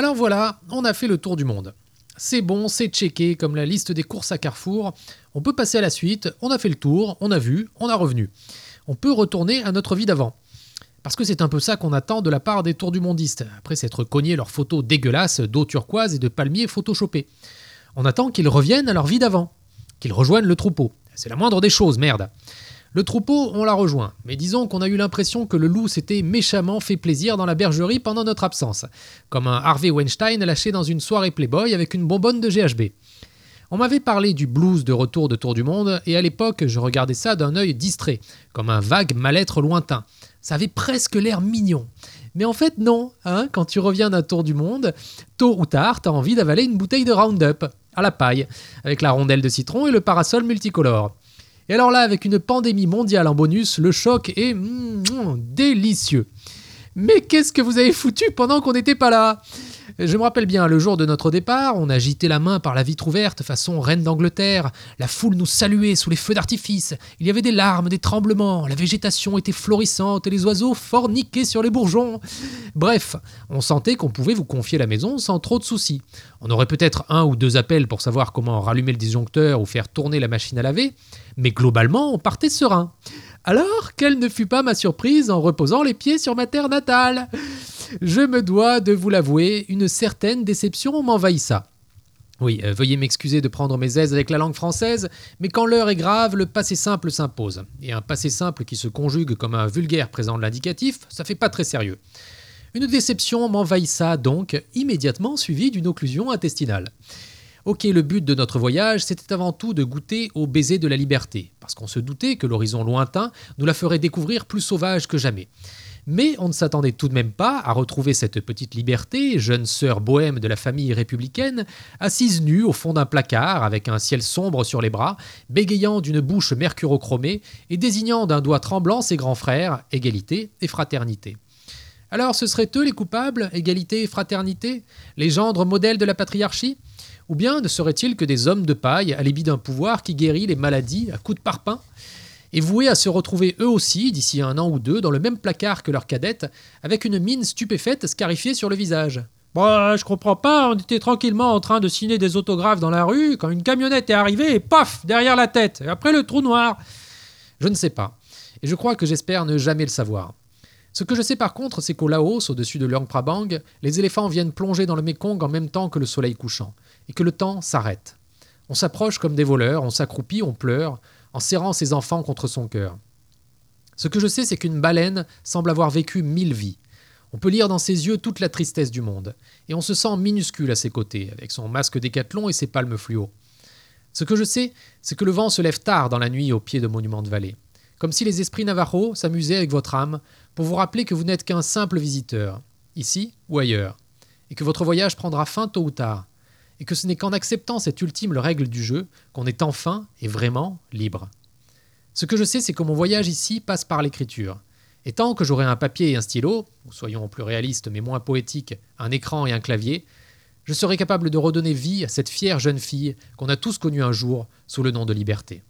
Alors voilà, on a fait le tour du monde. C'est bon, c'est checké comme la liste des courses à Carrefour. On peut passer à la suite, on a fait le tour, on a vu, on a revenu. On peut retourner à notre vie d'avant. Parce que c'est un peu ça qu'on attend de la part des tours du mondistes, après s'être cogné leurs photos dégueulasses d'eau turquoise et de palmiers photoshopés. On attend qu'ils reviennent à leur vie d'avant, qu'ils rejoignent le troupeau. C'est la moindre des choses, merde. Le troupeau, on l'a rejoint, mais disons qu'on a eu l'impression que le loup s'était méchamment fait plaisir dans la bergerie pendant notre absence, comme un Harvey Weinstein lâché dans une soirée Playboy avec une bonbonne de GHB. On m'avait parlé du blues de retour de Tour du Monde, et à l'époque, je regardais ça d'un œil distrait, comme un vague mal-être lointain. Ça avait presque l'air mignon. Mais en fait, non. Hein, quand tu reviens d'un tour du monde, tôt ou tard, t'as envie d'avaler une bouteille de Roundup, à la paille, avec la rondelle de citron et le parasol multicolore. Et alors là, avec une pandémie mondiale en bonus, le choc est mm, mm, délicieux. Mais qu'est-ce que vous avez foutu pendant qu'on n'était pas là? Je me rappelle bien, le jour de notre départ, on agitait la main par la vitre ouverte, façon reine d'Angleterre. La foule nous saluait sous les feux d'artifice. Il y avait des larmes, des tremblements. La végétation était florissante et les oiseaux forniquaient sur les bourgeons. Bref, on sentait qu'on pouvait vous confier la maison sans trop de soucis. On aurait peut-être un ou deux appels pour savoir comment rallumer le disjoncteur ou faire tourner la machine à laver, mais globalement, on partait serein. Alors, quelle ne fut pas ma surprise en reposant les pieds sur ma terre natale? Je me dois de vous l'avouer, une certaine déception m'envahissa. Oui, euh, veuillez m'excuser de prendre mes aises avec la langue française, mais quand l'heure est grave, le passé simple s'impose. Et un passé simple qui se conjugue comme un vulgaire présent de l'indicatif, ça fait pas très sérieux. Une déception m'envahissa donc, immédiatement suivie d'une occlusion intestinale. Ok, le but de notre voyage, c'était avant tout de goûter au baiser de la liberté, parce qu'on se doutait que l'horizon lointain nous la ferait découvrir plus sauvage que jamais. Mais on ne s'attendait tout de même pas à retrouver cette petite liberté, jeune sœur bohème de la famille républicaine, assise nue au fond d'un placard avec un ciel sombre sur les bras, bégayant d'une bouche mercurochromée et désignant d'un doigt tremblant ses grands frères, égalité et fraternité. Alors ce seraient eux les coupables, égalité et fraternité, les gendres modèles de la patriarchie? Ou bien ne seraient-ils que des hommes de paille, alibi d'un pouvoir qui guérit les maladies à coups de parpaing? Et voués à se retrouver eux aussi, d'ici un an ou deux, dans le même placard que leur cadette, avec une mine stupéfaite scarifiée sur le visage. Bah, je comprends pas, on était tranquillement en train de signer des autographes dans la rue, quand une camionnette est arrivée et paf, derrière la tête, et après le trou noir. Je ne sais pas, et je crois que j'espère ne jamais le savoir. Ce que je sais par contre, c'est qu'au Laos, au-dessus de Luang Prabang, les éléphants viennent plonger dans le Mékong en même temps que le soleil couchant, et que le temps s'arrête. On s'approche comme des voleurs, on s'accroupit, on pleure, en serrant ses enfants contre son cœur. Ce que je sais, c'est qu'une baleine semble avoir vécu mille vies. On peut lire dans ses yeux toute la tristesse du monde, et on se sent minuscule à ses côtés, avec son masque décathlon et ses palmes fluo. Ce que je sais, c'est que le vent se lève tard dans la nuit au pied de monuments de vallée, comme si les esprits Navajo s'amusaient avec votre âme pour vous rappeler que vous n'êtes qu'un simple visiteur, ici ou ailleurs, et que votre voyage prendra fin tôt ou tard, et que ce n'est qu'en acceptant cette ultime règle du jeu qu'on est enfin et vraiment libre. Ce que je sais, c'est que mon voyage ici passe par l'écriture. Et tant que j'aurai un papier et un stylo, ou soyons plus réalistes mais moins poétiques, un écran et un clavier, je serai capable de redonner vie à cette fière jeune fille qu'on a tous connue un jour sous le nom de liberté.